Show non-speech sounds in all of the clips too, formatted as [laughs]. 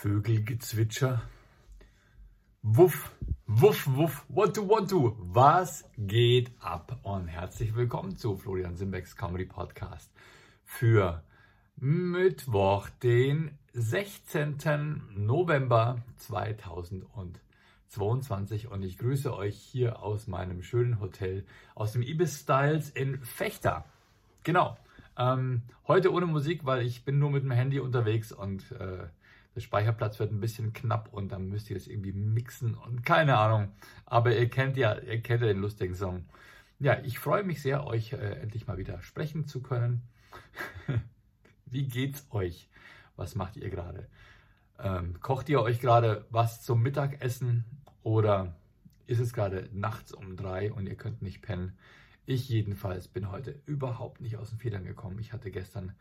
Vögelgezwitscher. Wuff, wuff, wuff, what to, what to. Was geht ab? Und herzlich willkommen zu Florian Simbecks Comedy Podcast für Mittwoch, den 16. November 2022. Und ich grüße euch hier aus meinem schönen Hotel, aus dem Ibis Styles in Fechter. Genau. Ähm, heute ohne Musik, weil ich bin nur mit dem Handy unterwegs und äh, der Speicherplatz wird ein bisschen knapp und dann müsst ihr das irgendwie mixen und keine Ahnung. Aber ihr kennt ja, ihr kennt ja den lustigen Song. Ja, ich freue mich sehr, euch äh, endlich mal wieder sprechen zu können. [laughs] Wie geht's euch? Was macht ihr gerade? Ähm, kocht ihr euch gerade was zum Mittagessen oder ist es gerade nachts um drei und ihr könnt nicht pennen? Ich jedenfalls bin heute überhaupt nicht aus den Federn gekommen. Ich hatte gestern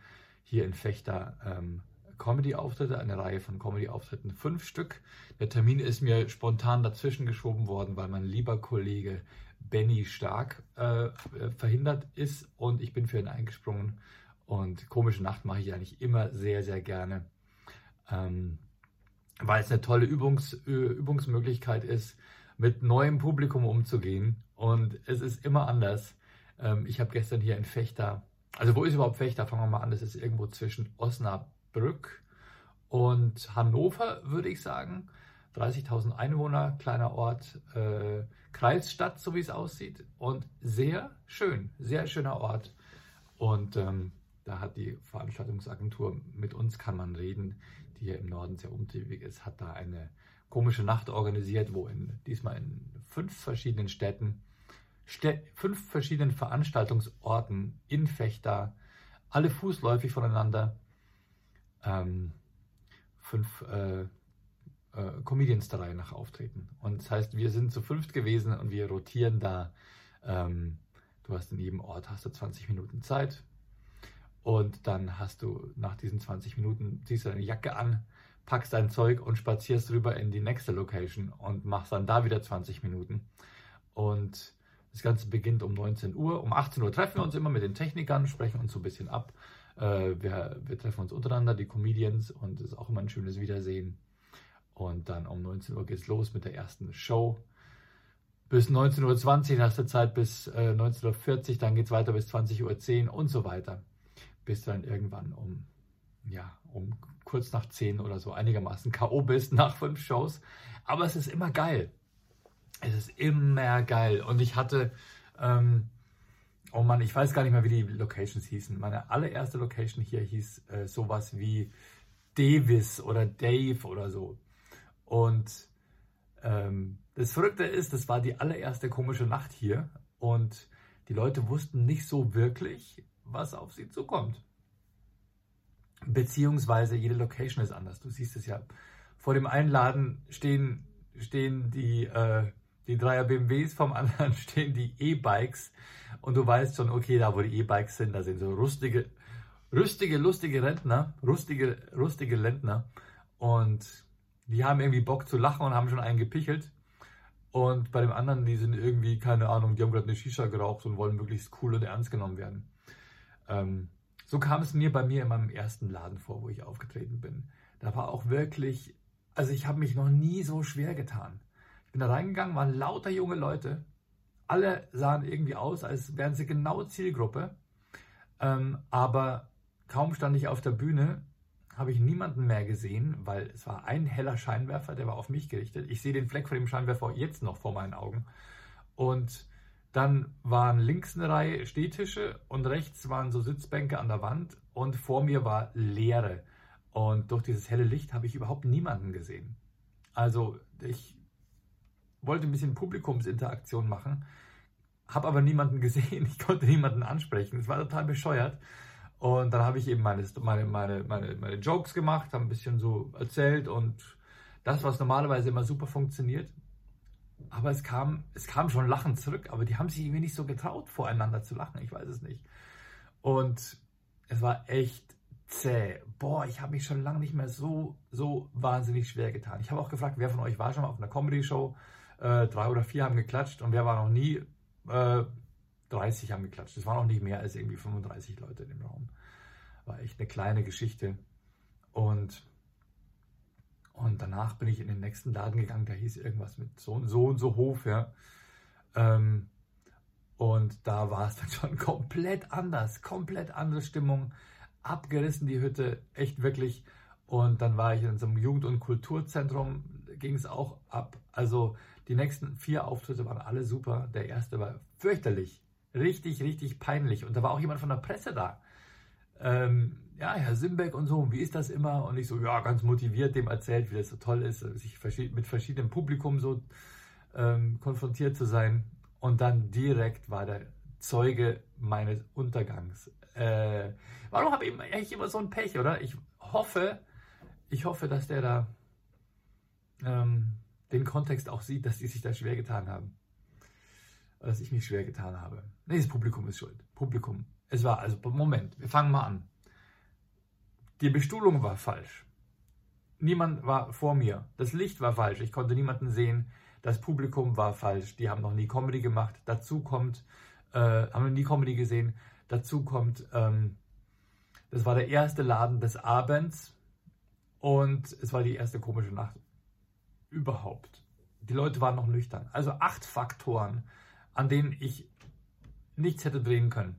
hier in Fechter ähm, Comedy-Auftritte, eine Reihe von Comedy-Auftritten, fünf Stück. Der Termin ist mir spontan dazwischen geschoben worden, weil mein lieber Kollege Benny Stark äh, verhindert ist und ich bin für ihn eingesprungen. Und komische Nacht mache ich eigentlich immer sehr, sehr gerne, ähm, weil es eine tolle Übungs, Übungsmöglichkeit ist, mit neuem Publikum umzugehen. Und es ist immer anders. Ähm, ich habe gestern hier in Fechter, also wo ist überhaupt Fechter? Fangen wir mal an, das ist irgendwo zwischen Osnabrück Brück und Hannover, würde ich sagen. 30.000 Einwohner, kleiner Ort, äh, Kreisstadt, so wie es aussieht. Und sehr schön, sehr schöner Ort. Und ähm, da hat die Veranstaltungsagentur mit uns kann man reden, die hier im Norden sehr umtriebig ist, hat da eine komische Nacht organisiert, wo in, diesmal in fünf verschiedenen Städten, Städ, fünf verschiedenen Veranstaltungsorten in Fechter, alle fußläufig voneinander, ähm, fünf äh, äh, Comedians der Reihe nach auftreten. Und das heißt, wir sind zu fünft gewesen und wir rotieren da. Ähm, du hast in jedem Ort hast du 20 Minuten Zeit. Und dann hast du nach diesen 20 Minuten, ziehst du deine Jacke an, packst dein Zeug und spazierst rüber in die nächste Location und machst dann da wieder 20 Minuten. Und das Ganze beginnt um 19 Uhr. Um 18 Uhr treffen wir uns immer mit den Technikern, sprechen uns so ein bisschen ab äh, wir, wir, treffen uns untereinander, die Comedians, und es ist auch immer ein schönes Wiedersehen. Und dann um 19 Uhr geht es los mit der ersten Show. Bis 19.20 Uhr, nach der Zeit bis äh, 19.40 Uhr, dann geht es weiter bis 20.10 Uhr und so weiter. Bis dann irgendwann um, ja, um kurz nach 10 oder so einigermaßen K.O. bist nach fünf Shows. Aber es ist immer geil. Es ist immer geil. Und ich hatte, ähm, Oh Mann, ich weiß gar nicht mehr, wie die Locations hießen. Meine allererste Location hier hieß äh, sowas wie Davis oder Dave oder so. Und ähm, das Verrückte ist, das war die allererste komische Nacht hier und die Leute wussten nicht so wirklich, was auf sie zukommt. Beziehungsweise jede Location ist anders. Du siehst es ja. Vor dem Einladen stehen, stehen die, äh, die Dreier BMWs, vom anderen [laughs] stehen die E-Bikes und du weißt schon, okay, da wo die E-Bikes sind, da sind so rustige, rüstige, lustige Rentner, rustige, rustige Lentner und die haben irgendwie Bock zu lachen und haben schon einen gepichelt. Und bei dem anderen, die sind irgendwie, keine Ahnung, die haben gerade eine Shisha geraucht und wollen möglichst cool und ernst genommen werden. Ähm, so kam es mir bei mir in meinem ersten Laden vor, wo ich aufgetreten bin. Da war auch wirklich, also ich habe mich noch nie so schwer getan. Bin da reingegangen, waren lauter junge Leute, alle sahen irgendwie aus, als wären sie genau Zielgruppe. Ähm, aber kaum stand ich auf der Bühne, habe ich niemanden mehr gesehen, weil es war ein heller Scheinwerfer, der war auf mich gerichtet. Ich sehe den Fleck von dem Scheinwerfer jetzt noch vor meinen Augen. Und dann waren links eine Reihe Stehtische und rechts waren so Sitzbänke an der Wand und vor mir war Leere. Und durch dieses helle Licht habe ich überhaupt niemanden gesehen. Also ich wollte ein bisschen Publikumsinteraktion machen, habe aber niemanden [laughs] gesehen, ich konnte niemanden ansprechen. Es war total bescheuert. Und dann habe ich eben meine, meine, meine, meine, meine Jokes gemacht, habe ein bisschen so erzählt und das, was normalerweise immer super funktioniert. Aber es kam, es kam schon Lachen zurück, aber die haben sich irgendwie nicht so getraut, voreinander zu lachen. Ich weiß es nicht. Und es war echt zäh. Boah, ich habe mich schon lange nicht mehr so, so wahnsinnig schwer getan. Ich habe auch gefragt, wer von euch war schon mal auf einer Comedy-Show? Äh, drei oder vier haben geklatscht und wer war noch nie? Äh, 30 haben geklatscht. Es waren auch nicht mehr als irgendwie 35 Leute in dem Raum. War echt eine kleine Geschichte. Und, Und danach bin ich in den nächsten Laden gegangen, da hieß irgendwas mit so, so und so Hof, ja. Ähm, und da war es dann schon [laughs] komplett anders, komplett andere Stimmung, abgerissen die Hütte, echt wirklich. Und dann war ich in so einem Jugend- und Kulturzentrum, ging es auch ab. Also die nächsten vier Auftritte waren alle super. Der erste war fürchterlich, richtig, richtig peinlich. Und da war auch jemand von der Presse da. Ähm, ja, Herr Simbeck und so, wie ist das immer? Und ich so, ja, ganz motiviert dem erzählt, wie das so toll ist, sich mit verschiedenem Publikum so ähm, konfrontiert zu sein. Und dann direkt war der Zeuge meines Untergangs. Äh, warum habe ich eigentlich immer so ein Pech, oder? Ich hoffe, ich hoffe, dass der da ähm, den Kontext auch sieht, dass die sich da schwer getan haben. Dass ich mich schwer getan habe. Nee, das Publikum ist schuld. Publikum. Es war, also, Moment, wir fangen mal an. Die Bestuhlung war falsch. Niemand war vor mir. Das Licht war falsch. Ich konnte niemanden sehen. Das Publikum war falsch. Die haben noch nie Comedy gemacht. Dazu kommt, äh, haben noch nie Comedy gesehen. Dazu kommt, ähm, das war der erste Laden des Abends und es war die erste komische Nacht überhaupt. Die Leute waren noch nüchtern. Also acht Faktoren, an denen ich nichts hätte drehen können.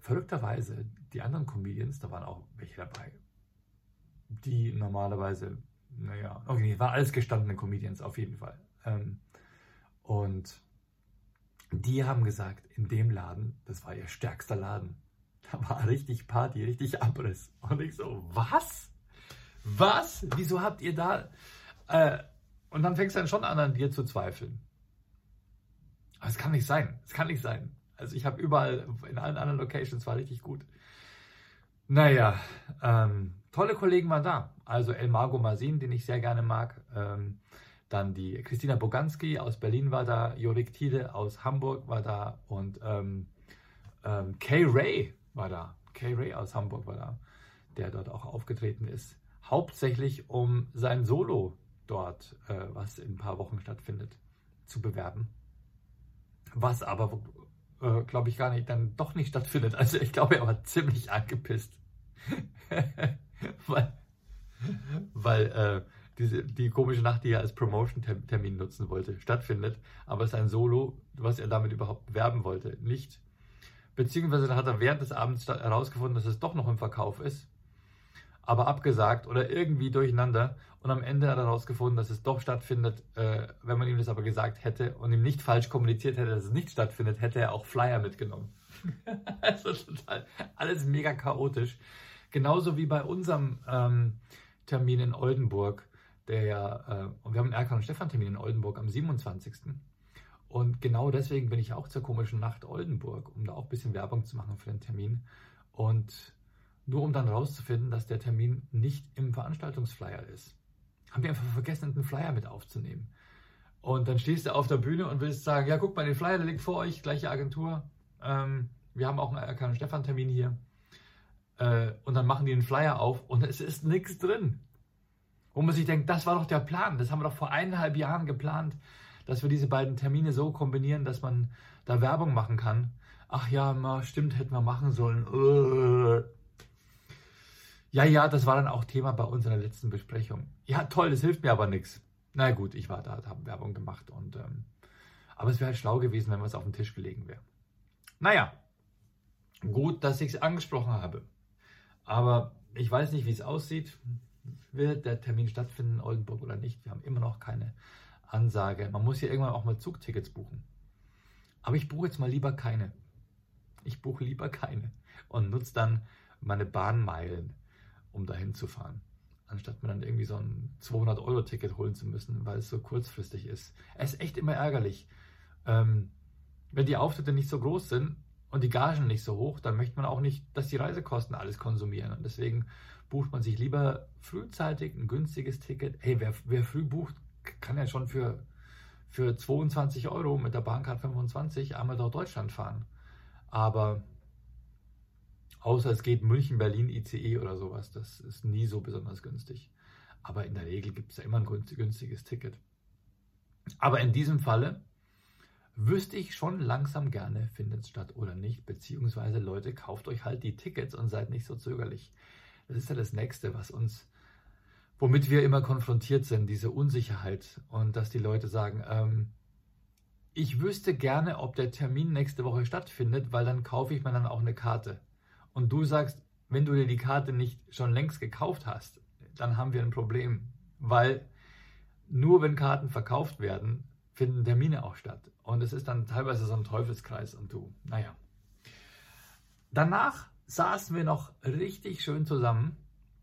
Verrückterweise, die anderen Comedians, da waren auch welche dabei, die normalerweise naja, okay, war alles gestandene Comedians auf jeden Fall. Ähm, und die haben gesagt, in dem Laden, das war ihr stärkster Laden, da war richtig Party, richtig Abriss. Und ich so, was? Was? Wieso habt ihr da... Äh, und dann fängst du dann schon an, an dir zu zweifeln. Aber es kann nicht sein. Es kann nicht sein. Also ich habe überall, in allen anderen Locations war richtig gut. Naja, ähm, tolle Kollegen waren da. Also El Mago Masin, den ich sehr gerne mag. Ähm, dann die Christina Boganski aus Berlin war da. Jorik Thiele aus Hamburg war da. Und ähm, ähm, Kay Ray war da. Kay Ray aus Hamburg war da, der dort auch aufgetreten ist. Hauptsächlich um sein Solo dort, äh, was in ein paar Wochen stattfindet, zu bewerben. Was aber, äh, glaube ich, gar nicht, dann doch nicht stattfindet. Also ich glaube, er war ziemlich angepisst. [laughs] weil weil äh, diese, die komische Nacht, die er als Promotion-Termin nutzen wollte, stattfindet, aber sein Solo, was er damit überhaupt bewerben wollte, nicht. Beziehungsweise hat er während des Abends herausgefunden, dass es doch noch im Verkauf ist, aber abgesagt oder irgendwie durcheinander. Und am Ende hat er herausgefunden, dass es doch stattfindet. Äh, wenn man ihm das aber gesagt hätte und ihm nicht falsch kommuniziert hätte, dass es nicht stattfindet, hätte er auch Flyer mitgenommen. [laughs] also total, alles mega chaotisch. Genauso wie bei unserem ähm, Termin in Oldenburg, der ja, äh, und wir haben einen Erkan und Stefan Termin in Oldenburg am 27. Und genau deswegen bin ich auch zur komischen Nacht Oldenburg, um da auch ein bisschen Werbung zu machen für den Termin. Und nur um dann rauszufinden, dass der Termin nicht im Veranstaltungsflyer ist. Haben wir einfach vergessen, einen Flyer mit aufzunehmen. Und dann stehst du auf der Bühne und willst sagen, ja, guck mal, den Flyer, der liegt vor euch, gleiche Agentur. Ähm, wir haben auch einen Erkan und Stefan Termin hier. Äh, und dann machen die einen Flyer auf und es ist nichts drin. Wo man sich denkt, das war doch der Plan. Das haben wir doch vor eineinhalb Jahren geplant, dass wir diese beiden Termine so kombinieren, dass man da Werbung machen kann. Ach ja, stimmt, hätten wir machen sollen. Äh. Ja, ja, das war dann auch Thema bei unserer letzten Besprechung. Ja, toll, das hilft mir aber nichts. Na gut, ich war da, habe Werbung gemacht und ähm, aber es wäre halt schlau gewesen, wenn es auf den Tisch gelegen wäre. Naja, gut, dass ich es angesprochen habe. Aber ich weiß nicht, wie es aussieht. Wird der Termin stattfinden in Oldenburg oder nicht? Wir haben immer noch keine Ansage. Man muss hier irgendwann auch mal Zugtickets buchen. Aber ich buche jetzt mal lieber keine. Ich buche lieber keine und nutze dann meine Bahnmeilen, um dahin zu fahren. Anstatt mir dann irgendwie so ein 200-Euro-Ticket holen zu müssen, weil es so kurzfristig ist. Es ist echt immer ärgerlich. Ähm, wenn die Auftritte nicht so groß sind, und die Gagen nicht so hoch, dann möchte man auch nicht, dass die Reisekosten alles konsumieren. Und deswegen bucht man sich lieber frühzeitig ein günstiges Ticket. Hey, wer, wer früh bucht, kann ja schon für, für 22 Euro mit der Bahncard 25 einmal durch Deutschland fahren. Aber außer es geht München, Berlin, ICE oder sowas, das ist nie so besonders günstig. Aber in der Regel gibt es ja immer ein günstiges Ticket. Aber in diesem Falle wüsste ich schon langsam gerne, findet es statt oder nicht. Beziehungsweise Leute, kauft euch halt die Tickets und seid nicht so zögerlich. Das ist ja das Nächste, was uns, womit wir immer konfrontiert sind, diese Unsicherheit und dass die Leute sagen, ähm, ich wüsste gerne, ob der Termin nächste Woche stattfindet, weil dann kaufe ich mir dann auch eine Karte. Und du sagst, wenn du dir die Karte nicht schon längst gekauft hast, dann haben wir ein Problem, weil nur wenn Karten verkauft werden, finden Termine auch statt. Und es ist dann teilweise so ein Teufelskreis und du, naja. Danach saßen wir noch richtig schön zusammen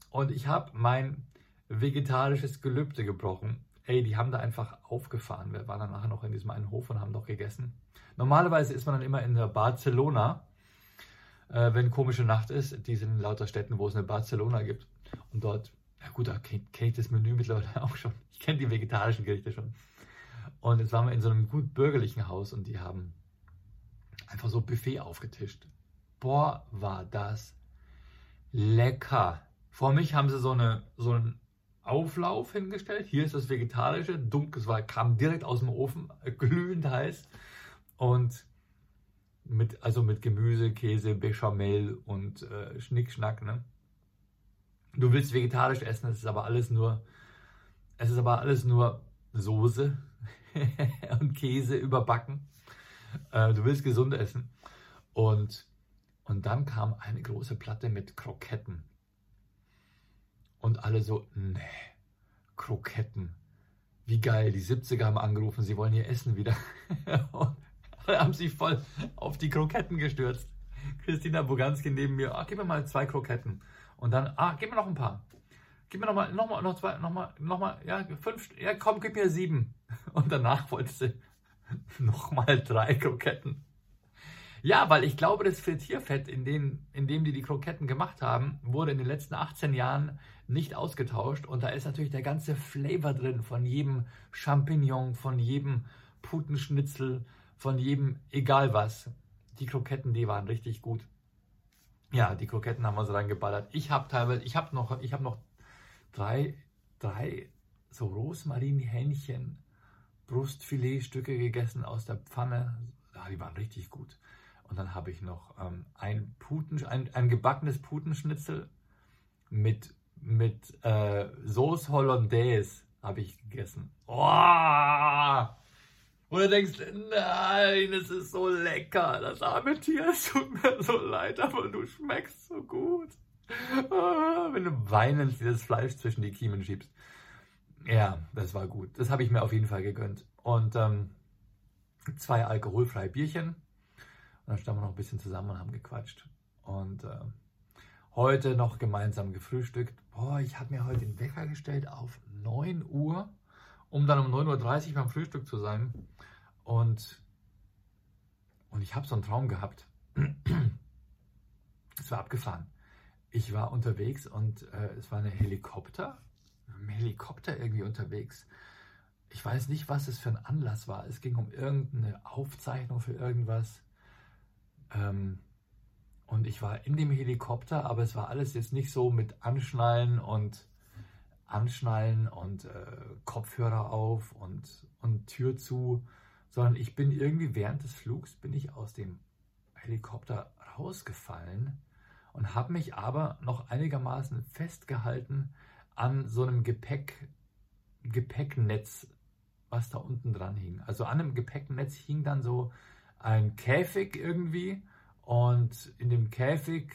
und ich habe mein vegetarisches Gelübde gebrochen. Ey, die haben da einfach aufgefahren. Wir waren dann nachher noch in diesem einen Hof und haben noch gegessen. Normalerweise ist man dann immer in der Barcelona, äh, wenn komische Nacht ist. Die sind in lauter Städten, wo es eine Barcelona gibt. Und dort, ja gut, da kenne ich das Menü mittlerweile [laughs] auch schon. Ich kenne die vegetarischen Gerichte schon. Und jetzt waren wir in so einem gut bürgerlichen Haus und die haben einfach so Buffet aufgetischt. Boah, war das lecker. Vor mich haben sie so, eine, so einen Auflauf hingestellt. Hier ist das Vegetarische. Dunkel, es war, kam direkt aus dem Ofen, [laughs] glühend heiß. Und mit, also mit Gemüse, Käse, Bechamel und äh, Schnickschnack. Ne? Du willst vegetarisch essen, es ist aber alles nur, es ist aber alles nur Soße [laughs] und Käse überbacken. Äh, du willst gesund essen. Und, und dann kam eine große Platte mit Kroketten. Und alle so, nee, Kroketten. Wie geil, die 70er haben angerufen, sie wollen ihr Essen wieder. [laughs] und [laughs] haben sich voll auf die Kroketten gestürzt. Christina Boganski neben mir, ah, gib mir mal zwei Kroketten. Und dann, ah, gib mir noch ein paar. Gib mir noch mal, noch mal, noch zwei, noch mal, ja, fünf, ja, komm, gib mir sieben. [laughs] Und danach wollte sie [laughs] noch mal drei Kroketten. Ja, weil ich glaube, das Frittierfett, in dem, in dem die die Kroketten gemacht haben, wurde in den letzten 18 Jahren nicht ausgetauscht. Und da ist natürlich der ganze Flavor drin von jedem Champignon, von jedem Putenschnitzel, von jedem egal was. Die Kroketten, die waren richtig gut. Ja, die Kroketten haben wir so reingeballert. Ich habe teilweise, ich habe noch, ich habe noch drei, drei so Rosmarinhähnchen, Brustfiletstücke gegessen aus der Pfanne. Ja, die waren richtig gut. Und dann habe ich noch ähm, ein, Puten, ein, ein gebackenes Putenschnitzel mit, mit äh, Sauce Hollandaise habe ich gegessen. Oh! Und du denkst, nein, es ist so lecker, das arme Tier, es tut mir so leid, aber du schmeckst so gut. Ah, wenn du weinend dieses Fleisch zwischen die Kiemen schiebst. Ja, das war gut. Das habe ich mir auf jeden Fall gegönnt. Und ähm, zwei alkoholfreie Bierchen dann standen wir noch ein bisschen zusammen und haben gequatscht. Und äh, heute noch gemeinsam gefrühstückt. Boah, ich habe mir heute den Wecker gestellt auf 9 Uhr, um dann um 9.30 Uhr beim Frühstück zu sein. Und, und ich habe so einen Traum gehabt. es war abgefahren. Ich war unterwegs und äh, es war eine Helikopter, ein Helikopter irgendwie unterwegs. Ich weiß nicht, was es für ein Anlass war. Es ging um irgendeine Aufzeichnung für irgendwas. Ähm, und ich war in dem Helikopter, aber es war alles jetzt nicht so mit Anschnallen und Anschnallen und äh, Kopfhörer auf und, und Tür zu, sondern ich bin irgendwie während des Flugs bin ich aus dem Helikopter rausgefallen und habe mich aber noch einigermaßen festgehalten an so einem Gepäck, Gepäcknetz, was da unten dran hing. Also an einem Gepäcknetz hing dann so ein Käfig irgendwie und in dem Käfig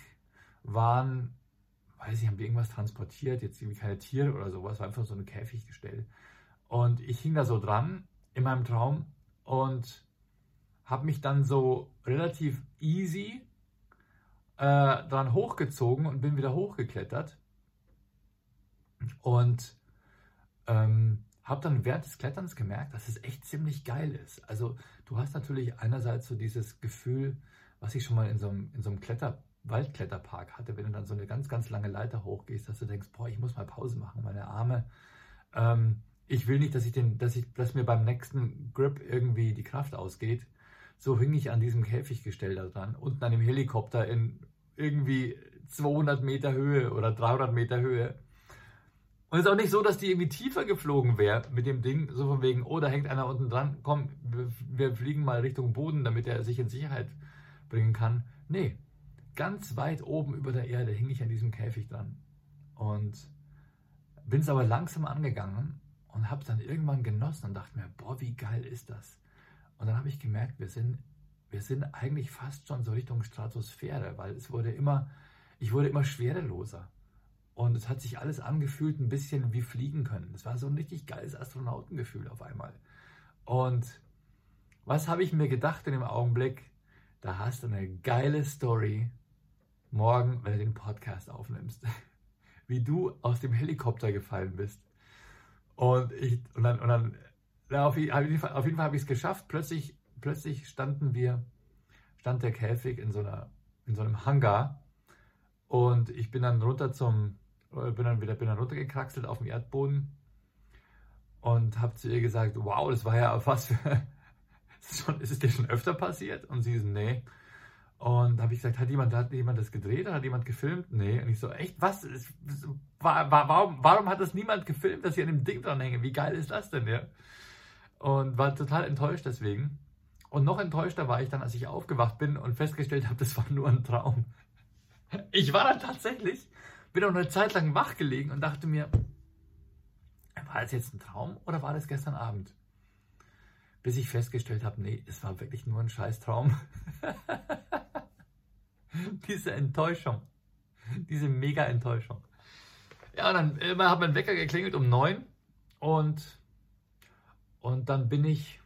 waren, weiß ich, haben wir irgendwas transportiert, jetzt irgendwie keine Tiere oder sowas, war einfach so ein Käfiggestell. Und ich hing da so dran in meinem Traum und habe mich dann so relativ easy äh, dran hochgezogen und bin wieder hochgeklettert. Und ähm, habe dann während des Kletterns gemerkt, dass es echt ziemlich geil ist. Also du hast natürlich einerseits so dieses Gefühl, was ich schon mal in so einem, in so einem Kletter, Waldkletterpark hatte, wenn du dann so eine ganz, ganz lange Leiter hochgehst, dass du denkst, boah, ich muss mal Pause machen, meine Arme. Ähm, ich will nicht, dass ich den, dass ich, dass mir beim nächsten Grip irgendwie die Kraft ausgeht. So hing ich an diesem Käfiggestell da dran, unten an dem Helikopter in irgendwie 200 Meter Höhe oder 300 Meter Höhe und es ist auch nicht so, dass die irgendwie tiefer geflogen wäre mit dem Ding, so von wegen, oh, da hängt einer unten dran, komm, wir, wir fliegen mal Richtung Boden, damit er sich in Sicherheit bringen kann. Nee, ganz weit oben über der Erde hing ich an diesem Käfig dran. Und bin es aber langsam angegangen und habe dann irgendwann genossen und dachte mir, boah, wie geil ist das? Und dann habe ich gemerkt, wir sind, wir sind eigentlich fast schon so Richtung Stratosphäre, weil es wurde immer, ich wurde immer schwereloser. Und es hat sich alles angefühlt, ein bisschen wie fliegen können. Es war so ein richtig geiles Astronautengefühl auf einmal. Und was habe ich mir gedacht in dem Augenblick? Da hast du eine geile Story morgen, wenn du den Podcast aufnimmst. [laughs] Wie du aus dem Helikopter gefallen bist. Und, ich, und dann, und dann ja, auf, jeden Fall, Fall habe ich es geschafft. Plötzlich, plötzlich standen wir, stand der Käfig in so, einer, in so einem Hangar. Und ich bin dann runter zum, bin dann wieder bin dann runtergekraxelt auf dem Erdboden und habe zu ihr gesagt, wow, das war ja für, ist, [laughs] ist es dir schon öfter passiert? Und sie so, nee. Und habe ich gesagt, hat jemand, hat jemand das gedreht hat jemand gefilmt? Nee. Und ich so, echt, was? Ist, war, war, warum, warum hat das niemand gefilmt, dass ich an dem Ding dran hänge? Wie geil ist das denn, ja? Und war total enttäuscht deswegen. Und noch enttäuschter war ich dann, als ich aufgewacht bin und festgestellt habe, das war nur ein Traum. Ich war dann tatsächlich, bin auch eine Zeit lang wach gelegen und dachte mir, war das jetzt ein Traum oder war das gestern Abend? Bis ich festgestellt habe, nee, es war wirklich nur ein Scheißtraum. [laughs] [laughs] diese Enttäuschung. Diese mega Enttäuschung. Ja, dann äh, hat mein Wecker geklingelt um neun und, und dann bin ich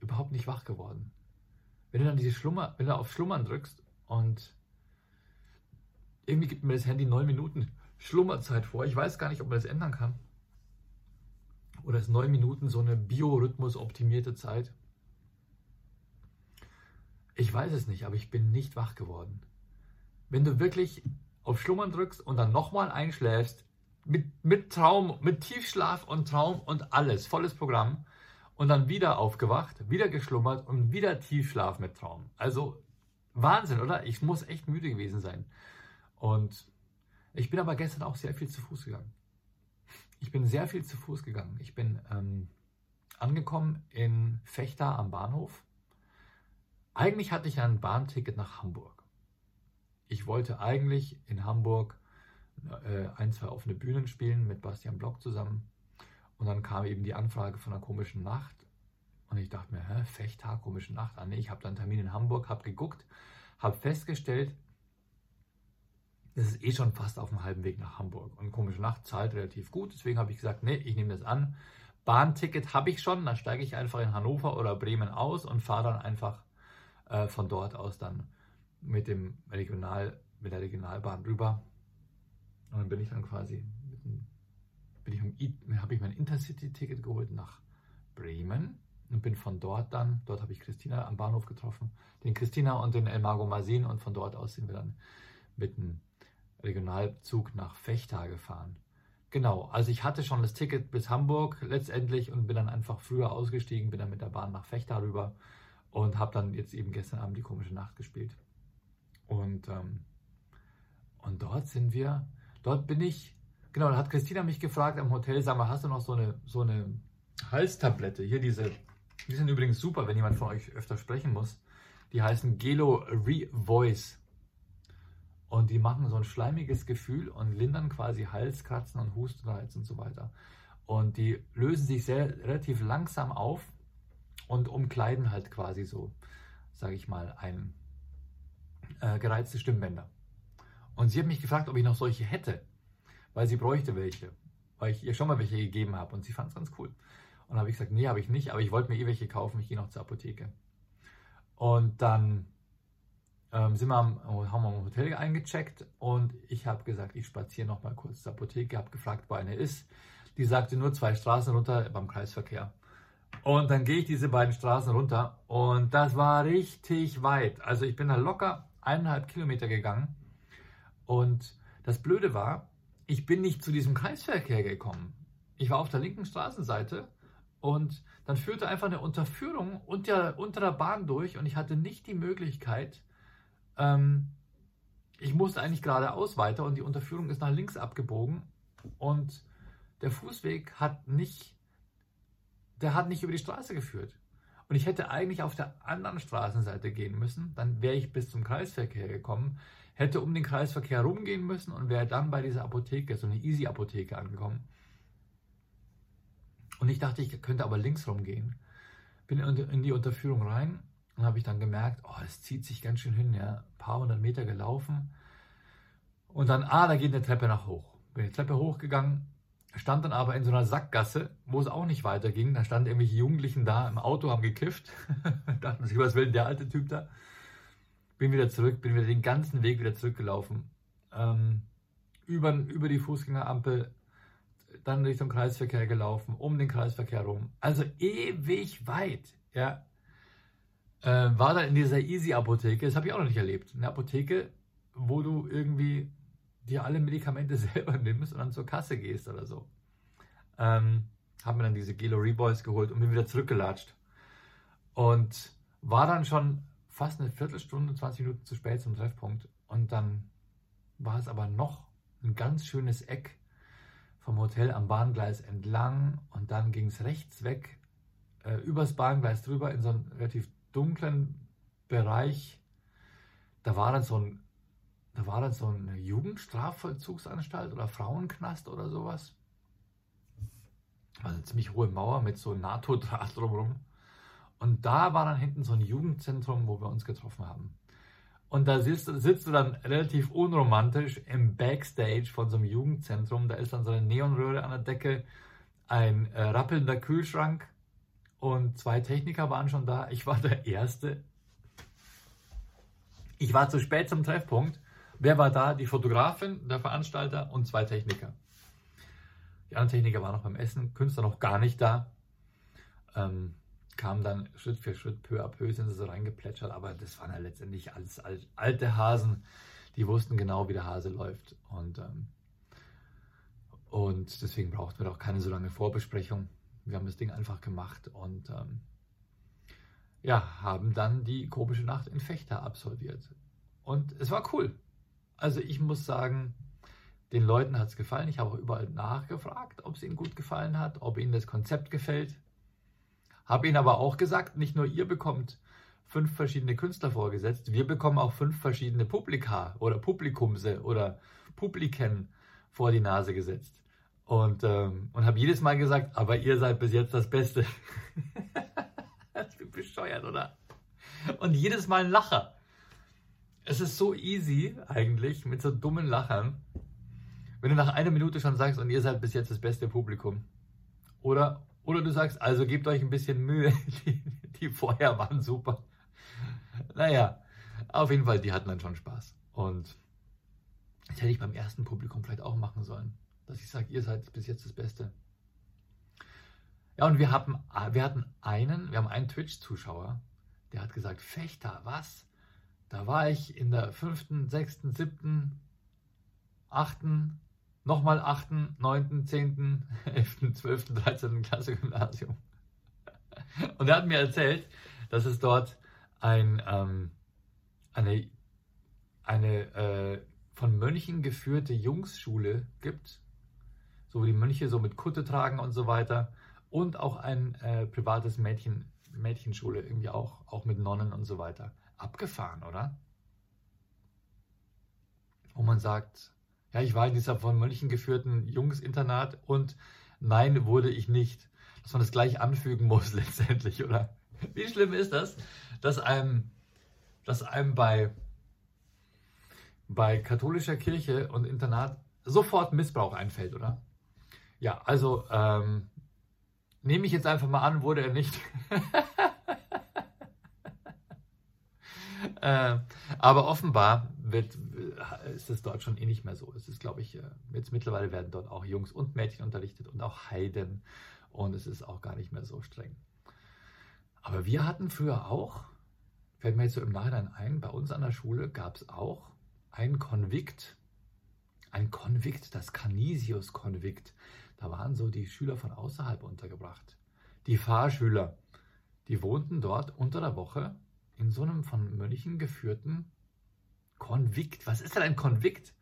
überhaupt nicht wach geworden. Wenn du dann diese Schlummer, wenn du auf Schlummern drückst und irgendwie gibt mir das Handy neun Minuten Schlummerzeit vor. Ich weiß gar nicht, ob man das ändern kann oder ist neun Minuten so eine Biorhythmus optimierte Zeit? Ich weiß es nicht, aber ich bin nicht wach geworden. Wenn du wirklich auf Schlummern drückst und dann nochmal einschläfst, mit, mit Traum, mit Tiefschlaf und Traum und alles, volles Programm, und dann wieder aufgewacht, wieder geschlummert und wieder Tiefschlaf mit Traum. Also Wahnsinn, oder? Ich muss echt müde gewesen sein. Und ich bin aber gestern auch sehr viel zu Fuß gegangen. Ich bin sehr viel zu Fuß gegangen. Ich bin ähm, angekommen in Fechter am Bahnhof. Eigentlich hatte ich ein Bahnticket nach Hamburg. Ich wollte eigentlich in Hamburg äh, ein, zwei offene Bühnen spielen mit Bastian Block zusammen. Und dann kam eben die Anfrage von einer komischen Nacht. Und ich dachte mir, hä, Fechter, komische Nacht. Ah, nee, ich habe dann einen Termin in Hamburg, habe geguckt, habe festgestellt, das ist eh schon fast auf dem halben Weg nach Hamburg. Und komische Nacht zahlt relativ gut. Deswegen habe ich gesagt, nee, ich nehme das an. Bahnticket habe ich schon, dann steige ich einfach in Hannover oder Bremen aus und fahre dann einfach äh, von dort aus dann mit dem Regional, mit der Regionalbahn rüber. Und dann bin ich dann quasi bin ich habe ich mein Intercity-Ticket geholt nach Bremen und bin von dort dann, dort habe ich Christina am Bahnhof getroffen, den Christina und den Elmago Masin und von dort aus sind wir dann mit dem Regionalzug nach Fechter gefahren. Genau, also ich hatte schon das Ticket bis Hamburg letztendlich und bin dann einfach früher ausgestiegen, bin dann mit der Bahn nach Fechter rüber und habe dann jetzt eben gestern Abend die komische Nacht gespielt. Und, ähm, und dort sind wir, dort bin ich, genau, da hat Christina mich gefragt am Hotel, sag mal, hast du noch so eine, so eine Halstablette? Hier diese, die sind übrigens super, wenn jemand von euch öfter sprechen muss. Die heißen Gelo Revoice. Und die machen so ein schleimiges Gefühl und lindern quasi Halskratzen und Hustenreiz und so weiter. Und die lösen sich sehr relativ langsam auf und umkleiden halt quasi so, sage ich mal, ein äh, gereizte Stimmbänder. Und sie hat mich gefragt, ob ich noch solche hätte, weil sie bräuchte welche, weil ich ihr schon mal welche gegeben habe und sie fand es ganz cool. Und habe ich gesagt, nee, habe ich nicht, aber ich wollte mir eh welche kaufen, ich gehe noch zur Apotheke. Und dann ähm, sind wir am, haben wir im Hotel eingecheckt und ich habe gesagt, ich spaziere noch mal kurz zur Apotheke, habe gefragt, wo eine ist. Die sagte nur zwei Straßen runter beim Kreisverkehr. Und dann gehe ich diese beiden Straßen runter. Und das war richtig weit. Also ich bin da locker eineinhalb Kilometer gegangen. Und das Blöde war, ich bin nicht zu diesem Kreisverkehr gekommen. Ich war auf der linken Straßenseite. Und dann führte einfach eine Unterführung unter, unter der Bahn durch. Und ich hatte nicht die Möglichkeit, ähm, ich musste eigentlich geradeaus weiter. Und die Unterführung ist nach links abgebogen. Und der Fußweg hat nicht, der hat nicht über die Straße geführt. Und ich hätte eigentlich auf der anderen Straßenseite gehen müssen, dann wäre ich bis zum Kreisverkehr gekommen, hätte um den Kreisverkehr rumgehen müssen und wäre dann bei dieser Apotheke, so eine Easy-Apotheke angekommen. Und ich dachte, ich könnte aber links rumgehen. Bin in die Unterführung rein und habe ich dann gemerkt, oh, es zieht sich ganz schön hin, ja. Ein paar hundert Meter gelaufen. Und dann, ah, da geht eine Treppe nach hoch. Bin die Treppe hochgegangen, stand dann aber in so einer Sackgasse, wo es auch nicht weiterging. Da standen irgendwelche Jugendlichen da im Auto, haben gekifft. [laughs] Dachten sich, was will denn der alte Typ da? Bin wieder zurück, bin wieder den ganzen Weg wieder zurückgelaufen. Ähm, über, über die Fußgängerampel, dann Richtung Kreisverkehr gelaufen, um den Kreisverkehr rum. Also ewig weit, ja. Äh, war da in dieser Easy-Apotheke, das habe ich auch noch nicht erlebt. Eine Apotheke, wo du irgendwie dir alle Medikamente [laughs] selber nimmst und dann zur Kasse gehst oder so. Ähm, haben mir dann diese Gelo Reboys geholt und bin wieder zurückgelatscht. Und war dann schon fast eine Viertelstunde, 20 Minuten zu spät zum Treffpunkt. Und dann war es aber noch ein ganz schönes Eck vom Hotel am Bahngleis entlang und dann ging es rechts weg, äh, übers Bahngleis drüber in so einen relativ dunklen Bereich. Da war dann so ein da war dann so eine Jugendstrafvollzugsanstalt oder Frauenknast oder sowas. Also eine ziemlich hohe Mauer mit so NATO-Draht drumherum. Und da war dann hinten so ein Jugendzentrum, wo wir uns getroffen haben. Und da sitzt, sitzt du dann relativ unromantisch im Backstage von so einem Jugendzentrum. Da ist dann so eine Neonröhre an der Decke, ein äh, rappelnder Kühlschrank und zwei Techniker waren schon da. Ich war der Erste. Ich war zu spät zum Treffpunkt Wer war da? Die Fotografin, der Veranstalter und zwei Techniker. Die anderen Techniker waren noch beim Essen, Künstler noch gar nicht da. Ähm, kamen dann Schritt für Schritt, peu à peu sind sie so reingeplätschert, aber das waren ja letztendlich alles alte Hasen, die wussten genau, wie der Hase läuft. Und, ähm, und deswegen brauchten wir auch keine so lange Vorbesprechung. Wir haben das Ding einfach gemacht und ähm, ja, haben dann die komische Nacht in Fechter absolviert. Und es war cool. Also ich muss sagen, den Leuten hat es gefallen. Ich habe auch überall nachgefragt, ob es ihnen gut gefallen hat, ob ihnen das Konzept gefällt. Habe ihnen aber auch gesagt, nicht nur ihr bekommt fünf verschiedene Künstler vorgesetzt, wir bekommen auch fünf verschiedene Publika oder Publikumse oder Publiken vor die Nase gesetzt. Und, ähm, und habe jedes Mal gesagt, aber ihr seid bis jetzt das Beste. [laughs] ich bin bescheuert, oder? Und jedes Mal ein Lacher. Es ist so easy eigentlich mit so dummen Lachern, wenn du nach einer Minute schon sagst, und ihr seid bis jetzt das beste Publikum. Oder, oder du sagst, also gebt euch ein bisschen Mühe, [laughs] die, die vorher waren super. Naja, auf jeden Fall, die hatten dann schon Spaß. Und das hätte ich beim ersten Publikum vielleicht auch machen sollen, dass ich sage, ihr seid bis jetzt das Beste. Ja, und wir, haben, wir hatten einen, wir haben einen Twitch-Zuschauer, der hat gesagt, Fechter, was? Da war ich in der fünften, sechsten, siebten, achten, nochmal achten, neunten, zehnten, [laughs] elften, zwölften, dreizehnten Klasse Gymnasium. Und er hat mir erzählt, dass es dort ein, ähm, eine, eine äh, von Mönchen geführte Jungsschule gibt, so wie die Mönche so mit Kutte tragen und so weiter, und auch ein äh, privates Mädchen, Mädchenschule, irgendwie auch, auch mit Nonnen und so weiter abgefahren, oder? Wo man sagt, ja, ich war in dieser von Mönchen geführten Jungsinternat und nein, wurde ich nicht. Dass man das gleich anfügen muss [laughs] letztendlich, oder? Wie schlimm ist das, dass einem, dass einem bei, bei katholischer Kirche und Internat sofort Missbrauch einfällt, oder? Ja, also ähm, nehme ich jetzt einfach mal an, wurde er nicht. [laughs] äh, aber offenbar wird, ist es dort schon eh nicht mehr so. Es ist, glaube ich, äh, jetzt mittlerweile werden dort auch Jungs und Mädchen unterrichtet und auch Heiden. Und es ist auch gar nicht mehr so streng. Aber wir hatten früher auch, fällt mir jetzt so im Nachhinein ein, bei uns an der Schule gab es auch ein Konvikt. Ein Konvikt, das Canisius-Konvikt. Da waren so die Schüler von außerhalb untergebracht. Die Fahrschüler, die wohnten dort unter der Woche in so einem von Mönchen geführten Konvikt. Was ist denn ein Konvikt?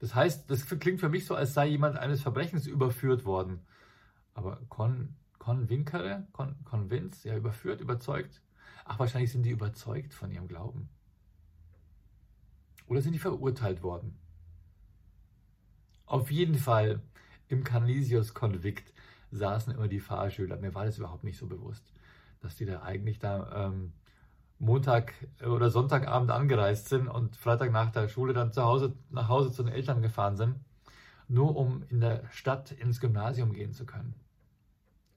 Das heißt, das klingt für mich so, als sei jemand eines Verbrechens überführt worden. Aber Kon, Konvinkere, Kon, Konvinz, ja, überführt, überzeugt. Ach, wahrscheinlich sind die überzeugt von ihrem Glauben. Oder sind die verurteilt worden? Auf jeden Fall im Canisius Konvikt saßen immer die Fahrschüler. Mir war das überhaupt nicht so bewusst, dass die da eigentlich da ähm, Montag oder Sonntagabend angereist sind und Freitag nach der Schule dann zu Hause, nach Hause zu den Eltern gefahren sind, nur um in der Stadt ins Gymnasium gehen zu können.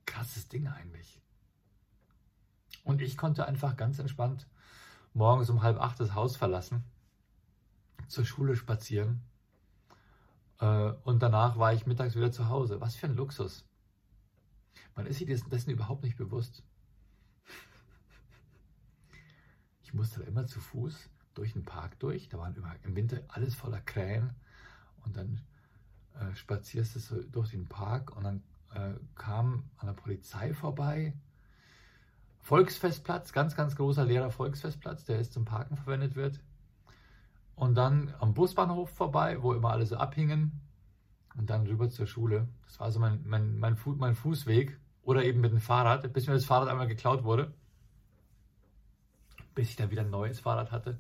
Krasses Ding eigentlich. Und ich konnte einfach ganz entspannt morgens um halb acht das Haus verlassen, zur Schule spazieren äh, und danach war ich mittags wieder zu Hause. Was für ein Luxus. Man ist sich dessen überhaupt nicht bewusst. Ich musste immer zu Fuß durch den Park durch. Da waren immer im Winter alles voller Krähen. Und dann äh, spazierst du so durch den Park und dann äh, kam an der Polizei vorbei. Volksfestplatz, ganz, ganz großer leerer Volksfestplatz, der jetzt zum Parken verwendet wird. Und dann am Busbahnhof vorbei, wo immer alle so abhingen. Und dann rüber zur Schule. Das war so mein, mein, mein, Fu mein Fußweg. Oder eben mit dem Fahrrad, bis mir das Fahrrad einmal geklaut wurde. Bis ich dann wieder ein neues Fahrrad hatte.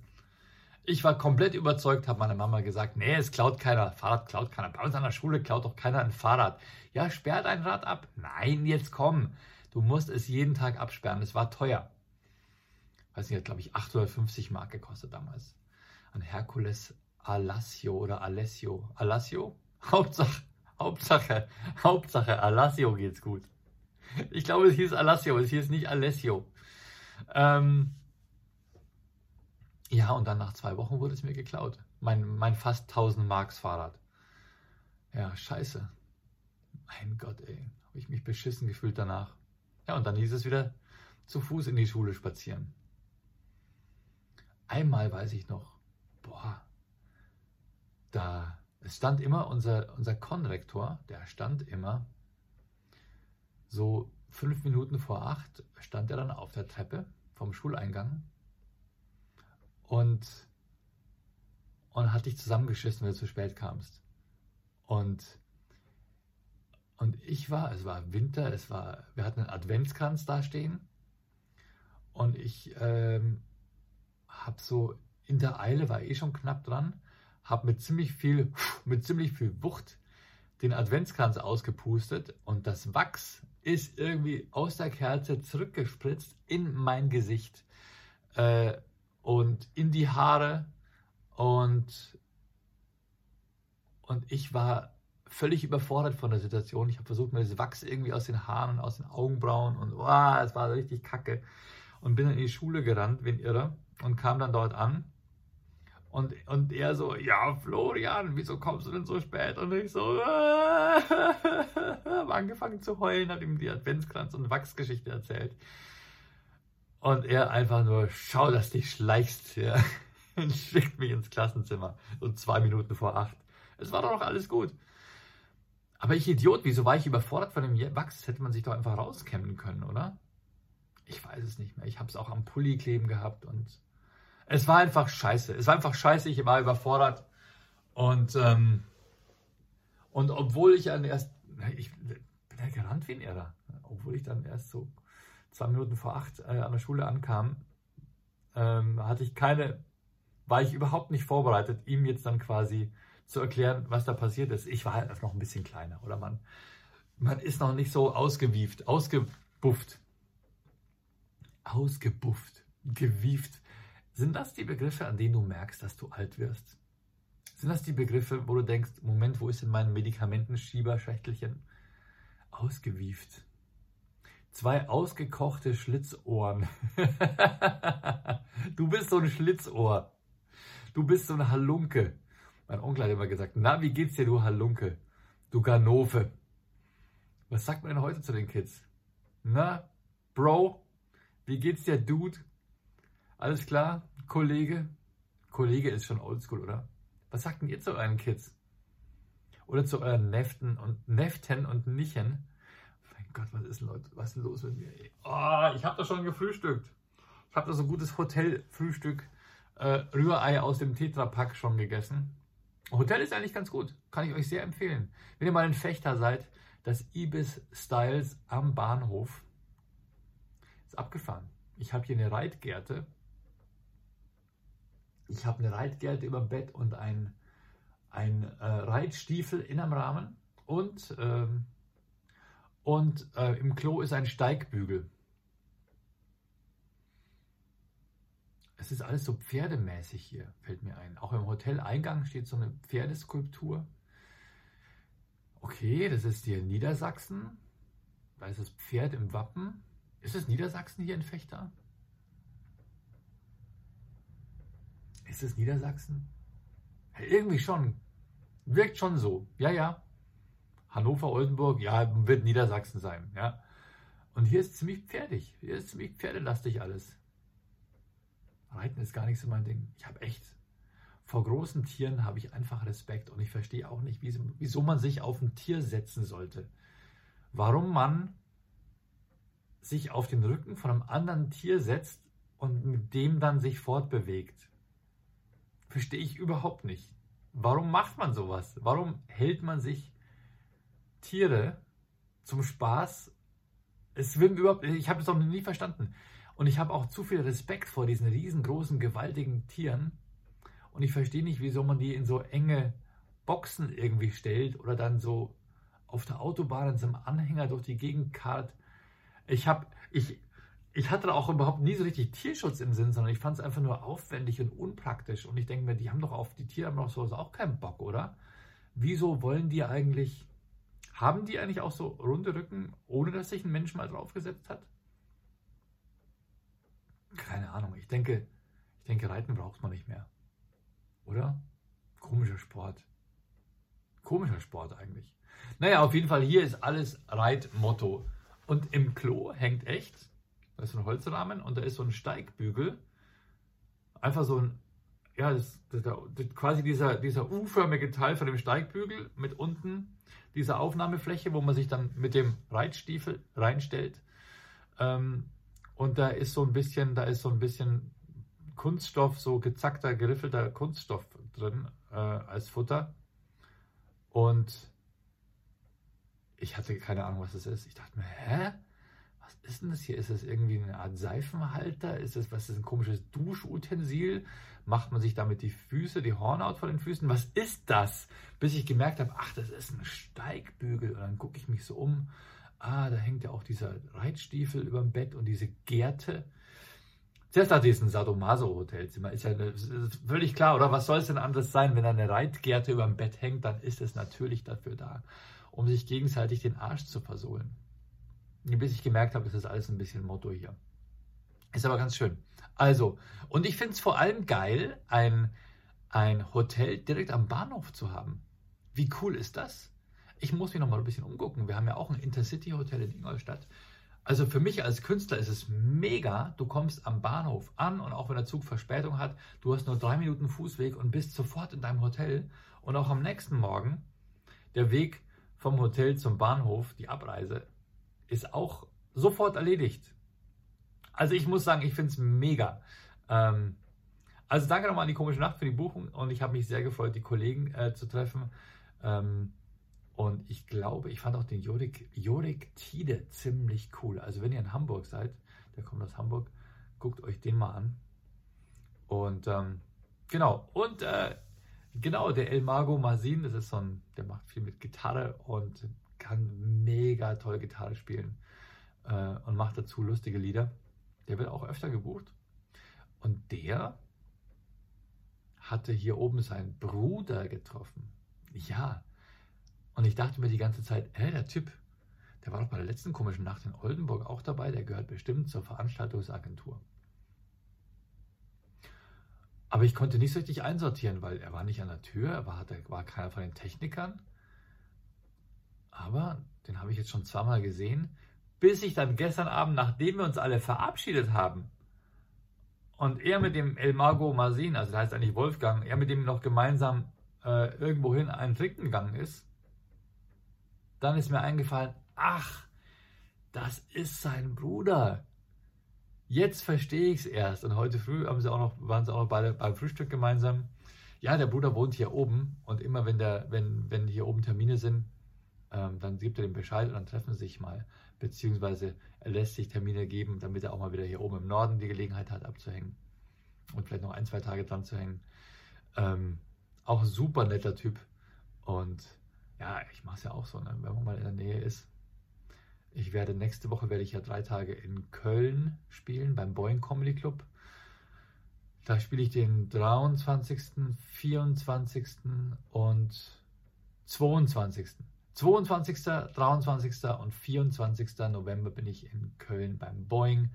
Ich war komplett überzeugt, hat meine Mama gesagt, nee, es klaut keiner, Fahrrad klaut keiner. Bei uns an der Schule klaut doch keiner ein Fahrrad. Ja, sperrt ein Rad ab. Nein, jetzt komm. Du musst es jeden Tag absperren. Es war teuer. Weiß nicht, hat glaube ich 850 Mark gekostet damals an Herkules Alassio oder Alessio. Alassio? [laughs] Hauptsache, Hauptsache, Hauptsache Alassio geht's gut. Ich glaube, es hieß Alassio, es hieß nicht Alessio. Ähm, ja, und dann nach zwei Wochen wurde es mir geklaut. Mein, mein fast 1000 Marks Fahrrad. Ja, scheiße. Mein Gott, ey. Habe ich mich beschissen gefühlt danach. Ja, und dann hieß es wieder zu Fuß in die Schule spazieren. Einmal weiß ich noch, boah, da, es stand immer unser, unser Konrektor, der stand immer so fünf Minuten vor acht, stand er dann auf der Treppe vom Schuleingang und, und hat dich zusammengeschissen, wenn du zu spät kamst. Und, und ich war, es war Winter, es war, wir hatten einen Adventskranz da stehen und ich ähm, habe so in der Eile, war eh schon knapp dran, habe mit ziemlich viel, mit ziemlich viel Wucht den Adventskranz ausgepustet und das Wachs ist irgendwie aus der Kerze zurückgespritzt in mein Gesicht äh, und in die Haare und, und ich war völlig überfordert von der Situation. Ich habe versucht, mir das Wachs irgendwie aus den Haaren und aus den Augenbrauen und oh, es war richtig kacke und bin dann in die Schule gerannt, wie ein Irrer und kam dann dort an und, und er so, ja, Florian, wieso kommst du denn so spät? Und ich so, [laughs] habe angefangen zu heulen, hat ihm die Adventskranz- und Wachsgeschichte erzählt. Und er einfach nur, schau, dass dich schleichst, ja. [laughs] Und schickt mich ins Klassenzimmer. So zwei Minuten vor acht. Es war doch noch alles gut. Aber ich Idiot, wieso war ich überfordert von dem Wachs? Hätte man sich doch einfach rauskämmen können, oder? Ich weiß es nicht mehr. Ich habe es auch am Pulli kleben gehabt und es war einfach scheiße. Es war einfach scheiße. Ich war überfordert. Und, ähm, und obwohl ich dann erst, ich bin ja gerannt wie ein Irrer, obwohl ich dann erst so zwei Minuten vor acht äh, an der Schule ankam, ähm, hatte ich keine, war ich überhaupt nicht vorbereitet, ihm jetzt dann quasi zu erklären, was da passiert ist. Ich war halt noch ein bisschen kleiner, oder man, man ist noch nicht so ausgewieft, ausgebufft, ausgebufft, gewieft. Sind das die Begriffe, an denen du merkst, dass du alt wirst? Sind das die Begriffe, wo du denkst, Moment, wo ist denn mein Medikamentenschieberschächtelchen? Ausgewieft. Zwei ausgekochte Schlitzohren. [laughs] du bist so ein Schlitzohr. Du bist so ein Halunke. Mein Onkel hat immer gesagt, na, wie geht's dir, du Halunke? Du Ganove. Was sagt man denn heute zu den Kids? Na, Bro, wie geht's dir, Dude? Alles klar, Kollege? Kollege ist schon oldschool, oder? Was sagt denn ihr zu euren Kids? Oder zu euren Neften und Neften und Nichen? Gott, was ist Leute, was ist los mit mir? Oh, ich habe da schon gefrühstückt. Ich habe da so ein gutes Hotelfrühstück äh, Rührei aus dem Tetrapack schon gegessen. Hotel ist eigentlich ganz gut. Kann ich euch sehr empfehlen. Wenn ihr mal ein Fechter seid, das Ibis Styles am Bahnhof ist abgefahren. Ich habe hier eine Reitgärte Ich habe eine Reitgerte über Bett und ein, ein äh, Reitstiefel in einem Rahmen und, ähm, und äh, im Klo ist ein Steigbügel. Es ist alles so pferdemäßig hier, fällt mir ein. Auch im Hoteleingang steht so eine Pferdeskulptur. Okay, das ist hier Niedersachsen. Da ist das Pferd im Wappen. Ist es Niedersachsen hier in Fechter? Ist es Niedersachsen? irgendwie schon. Wirkt schon so. Ja, ja. Hannover, Oldenburg, ja, wird Niedersachsen sein. Ja. Und hier ist ziemlich pferdig. Hier ist ziemlich pferdelastig alles. Reiten ist gar nicht so mein Ding. Ich habe echt, vor großen Tieren habe ich einfach Respekt und ich verstehe auch nicht, wieso man sich auf ein Tier setzen sollte. Warum man sich auf den Rücken von einem anderen Tier setzt und mit dem dann sich fortbewegt. Verstehe ich überhaupt nicht. Warum macht man sowas? Warum hält man sich Tiere zum Spaß? Es wird überhaupt, ich habe es auch nie verstanden. Und ich habe auch zu viel Respekt vor diesen riesengroßen, gewaltigen Tieren. Und ich verstehe nicht, wieso man die in so enge Boxen irgendwie stellt oder dann so auf der Autobahn in so einem Anhänger durch die Gegend karrt. Ich habe, ich, ich hatte auch überhaupt nie so richtig Tierschutz im Sinn, sondern ich fand es einfach nur aufwendig und unpraktisch. Und ich denke mir, die haben doch auf die Tiere haben doch sowas auch keinen Bock, oder? Wieso wollen die eigentlich, haben die eigentlich auch so runde Rücken, ohne dass sich ein Mensch mal draufgesetzt hat? Keine Ahnung. Ich denke, ich denke, Reiten braucht man nicht mehr. Oder? Komischer Sport. Komischer Sport eigentlich. Naja, auf jeden Fall, hier ist alles Reitmotto. Und im Klo hängt echt, da ist ein Holzrahmen und da ist so ein Steigbügel. Einfach so ein, ja, das, das, das, quasi dieser, dieser U-förmige Teil von dem Steigbügel mit unten dieser Aufnahmefläche, wo man sich dann mit dem Reitstiefel reinstellt. Ähm, und da ist so ein bisschen, da ist so ein bisschen Kunststoff, so gezackter, geriffelter Kunststoff drin äh, als Futter. Und ich hatte keine Ahnung, was das ist. Ich dachte mir, hä? Was ist denn das hier? Ist das irgendwie eine Art Seifenhalter? Ist das, was ist ein komisches Duschutensil? Macht man sich damit die Füße, die Hornhaut von den Füßen? Was ist das? Bis ich gemerkt habe, ach, das ist ein Steigbügel. Und dann gucke ich mich so um ah, da hängt ja auch dieser Reitstiefel über dem Bett und diese Gerte. Zuerst dachte ich, es ist ein Sadomaso-Hotelzimmer. Ist ja ist völlig klar, oder? Was soll es denn anderes sein? Wenn da eine Reitgerte über dem Bett hängt, dann ist es natürlich dafür da, um sich gegenseitig den Arsch zu versohlen. Bis ich gemerkt habe, ist das alles ein bisschen Motto hier. Ist aber ganz schön. Also, und ich finde es vor allem geil, ein, ein Hotel direkt am Bahnhof zu haben. Wie cool ist das? ich muss mich noch mal ein bisschen umgucken. Wir haben ja auch ein Intercity-Hotel in Ingolstadt. Also für mich als Künstler ist es mega. Du kommst am Bahnhof an und auch wenn der Zug Verspätung hat, du hast nur drei Minuten Fußweg und bist sofort in deinem Hotel. Und auch am nächsten Morgen, der Weg vom Hotel zum Bahnhof, die Abreise, ist auch sofort erledigt. Also ich muss sagen, ich finde es mega. Ähm, also danke nochmal an die komische Nacht für die Buchung und ich habe mich sehr gefreut, die Kollegen äh, zu treffen. Ähm, und ich glaube, ich fand auch den Jorik, Jorik Tide ziemlich cool. Also wenn ihr in Hamburg seid, der kommt aus Hamburg, guckt euch den mal an. Und ähm, genau, und äh, genau, der El Mago Masin, das ist so ein, der macht viel mit Gitarre und kann mega toll Gitarre spielen äh, und macht dazu lustige Lieder. Der wird auch öfter gebucht. Und der hatte hier oben seinen Bruder getroffen. Ja, und ich dachte mir die ganze Zeit, hä, der Typ, der war doch bei der letzten komischen Nacht in Oldenburg auch dabei, der gehört bestimmt zur Veranstaltungsagentur. Aber ich konnte nicht so richtig einsortieren, weil er war nicht an der Tür, er war, er war keiner von den Technikern. Aber den habe ich jetzt schon zweimal gesehen, bis ich dann gestern Abend, nachdem wir uns alle verabschiedet haben, und er mit dem El Mago Masin, also der heißt eigentlich Wolfgang, er mit dem noch gemeinsam äh, irgendwohin einen Trinken gegangen ist, dann ist mir eingefallen, ach, das ist sein Bruder. Jetzt verstehe ich es erst. Und heute früh haben sie auch noch, waren sie auch noch beide beim Frühstück gemeinsam. Ja, der Bruder wohnt hier oben und immer wenn, der, wenn, wenn hier oben Termine sind, ähm, dann gibt er dem Bescheid und dann treffen sie sich mal. Beziehungsweise er lässt sich Termine geben, damit er auch mal wieder hier oben im Norden die Gelegenheit hat abzuhängen. und vielleicht noch ein, zwei Tage dran zu hängen. Ähm, auch super netter Typ. Und ja, ich mache es ja auch so, ne? wenn man mal in der Nähe ist. Ich werde nächste Woche werde ich ja drei Tage in Köln spielen beim Boeing Comedy Club. Da spiele ich den 23., 24. und 22. 22., 23. und 24. November bin ich in Köln beim Boeing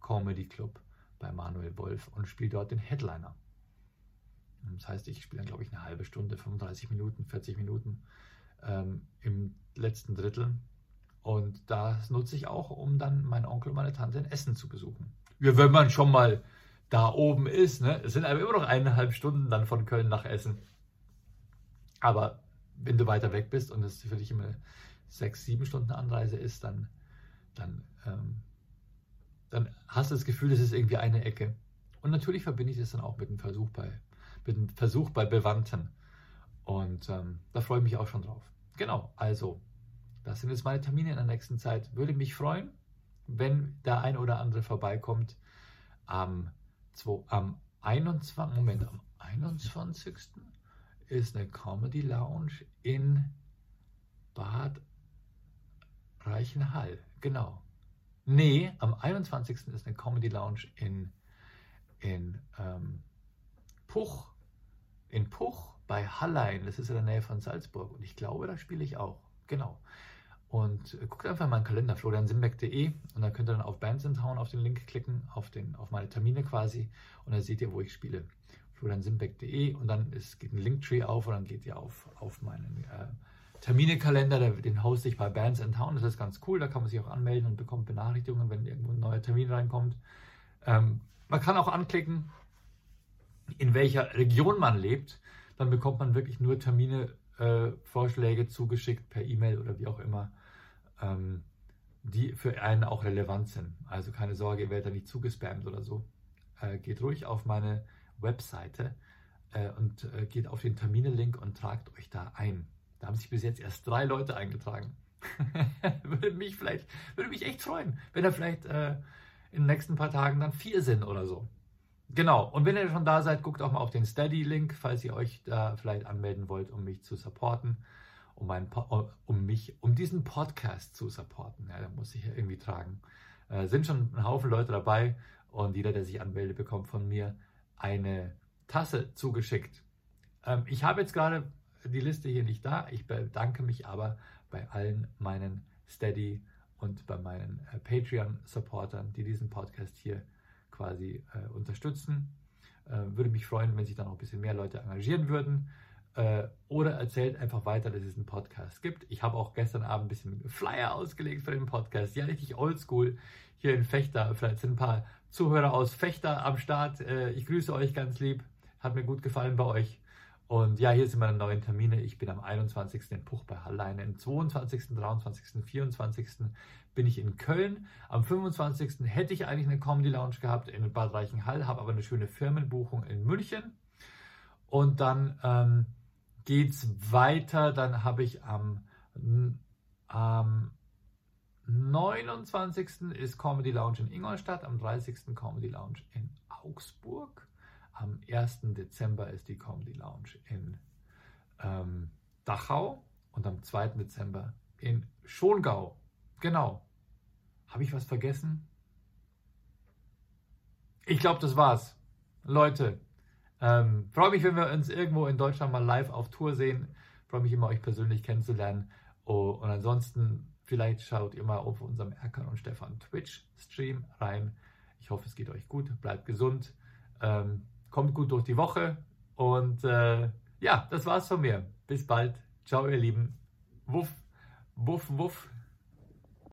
Comedy Club bei Manuel Wolf und spiele dort den Headliner. Das heißt, ich spiele dann, glaube ich, eine halbe Stunde, 35 Minuten, 40 Minuten ähm, im letzten Drittel. Und das nutze ich auch, um dann meinen Onkel und meine Tante in Essen zu besuchen. Ja, wenn man schon mal da oben ist, ne? es sind aber immer noch eineinhalb Stunden dann von Köln nach Essen. Aber wenn du weiter weg bist und es für dich immer sechs, sieben Stunden Anreise ist, dann, dann, ähm, dann hast du das Gefühl, es ist irgendwie eine Ecke. Und natürlich verbinde ich das dann auch mit einem Versuch bei, mit einem Versuch bei Bewandten. Und ähm, da freue ich mich auch schon drauf. Genau, also, das sind jetzt meine Termine in der nächsten Zeit. Würde mich freuen, wenn der ein oder andere vorbeikommt. Am, 2, am 21. Moment, am 21 ist eine Comedy Lounge in Bad Reichenhall. Genau. Nee, am 21. ist eine Comedy Lounge in, in ähm, Puch. In Puch bei Hallein. Das ist in der Nähe von Salzburg. Und ich glaube, da spiele ich auch. Genau. Und äh, guckt einfach in meinen Kalender, floriansimbeck.de und dann könnt ihr dann auf Bands in Town auf den Link klicken, auf, den, auf meine Termine quasi und dann seht ihr, wo ich spiele floriansimbeck.de und dann ist, geht ein Linktree auf und dann geht ihr auf, auf meinen äh, Terminekalender, den hoste ich bei Bands in Town. Das ist ganz cool, da kann man sich auch anmelden und bekommt Benachrichtigungen, wenn irgendwo ein neuer Termin reinkommt. Ähm, man kann auch anklicken, in welcher Region man lebt. Dann bekommt man wirklich nur Termine, äh, Vorschläge zugeschickt per E-Mail oder wie auch immer, ähm, die für einen auch relevant sind. Also keine Sorge, ihr werdet da nicht zugespammt oder so. Äh, geht ruhig auf meine Webseite äh, und äh, geht auf den Termine-Link und tragt euch da ein. Da haben sich bis jetzt erst drei Leute eingetragen. [laughs] würde mich vielleicht, würde mich echt freuen, wenn da vielleicht äh, in den nächsten paar Tagen dann vier sind oder so. Genau. Und wenn ihr schon da seid, guckt auch mal auf den Steady-Link, falls ihr euch da vielleicht anmelden wollt, um mich zu supporten, um, mein, um mich, um diesen Podcast zu supporten. Ja, da muss ich ja irgendwie tragen. Äh, sind schon ein Haufen Leute dabei und jeder, der sich anmeldet, bekommt von mir eine Tasse zugeschickt. Ähm, ich habe jetzt gerade die Liste hier nicht da. Ich bedanke mich aber bei allen meinen Steady und bei meinen äh, Patreon-Supportern, die diesen Podcast hier quasi äh, unterstützen. Äh, würde mich freuen, wenn sich dann auch ein bisschen mehr Leute engagieren würden. Äh, oder erzählt einfach weiter, dass es einen Podcast gibt. Ich habe auch gestern Abend ein bisschen Flyer ausgelegt für den Podcast. Ja, richtig oldschool hier in Fechter. Vielleicht sind ein paar Zuhörer aus Fechter am Start. Äh, ich grüße euch ganz lieb. Hat mir gut gefallen bei euch. Und ja, hier sind meine neuen Termine. Ich bin am 21. in Puch bei Hallein, am 22., 23., 24. bin ich in Köln. Am 25. hätte ich eigentlich eine Comedy Lounge gehabt in Bad Reichenhall, habe aber eine schöne Firmenbuchung in München. Und dann ähm, geht es weiter. Dann habe ich am, am 29. ist Comedy Lounge in Ingolstadt, am 30. Comedy Lounge in Augsburg. Am 1. Dezember ist die Comedy Lounge in ähm, Dachau und am 2. Dezember in Schongau. Genau. Habe ich was vergessen? Ich glaube, das war's. Leute, ähm, freue mich, wenn wir uns irgendwo in Deutschland mal live auf Tour sehen. Freue mich immer, euch persönlich kennenzulernen. Oh, und ansonsten Vielleicht schaut ihr mal auf unserem Erkan und Stefan Twitch-Stream rein. Ich hoffe, es geht euch gut. Bleibt gesund. Ähm, kommt gut durch die Woche. Und äh, ja, das war's von mir. Bis bald. Ciao, ihr Lieben. Wuff, wuff, wuff.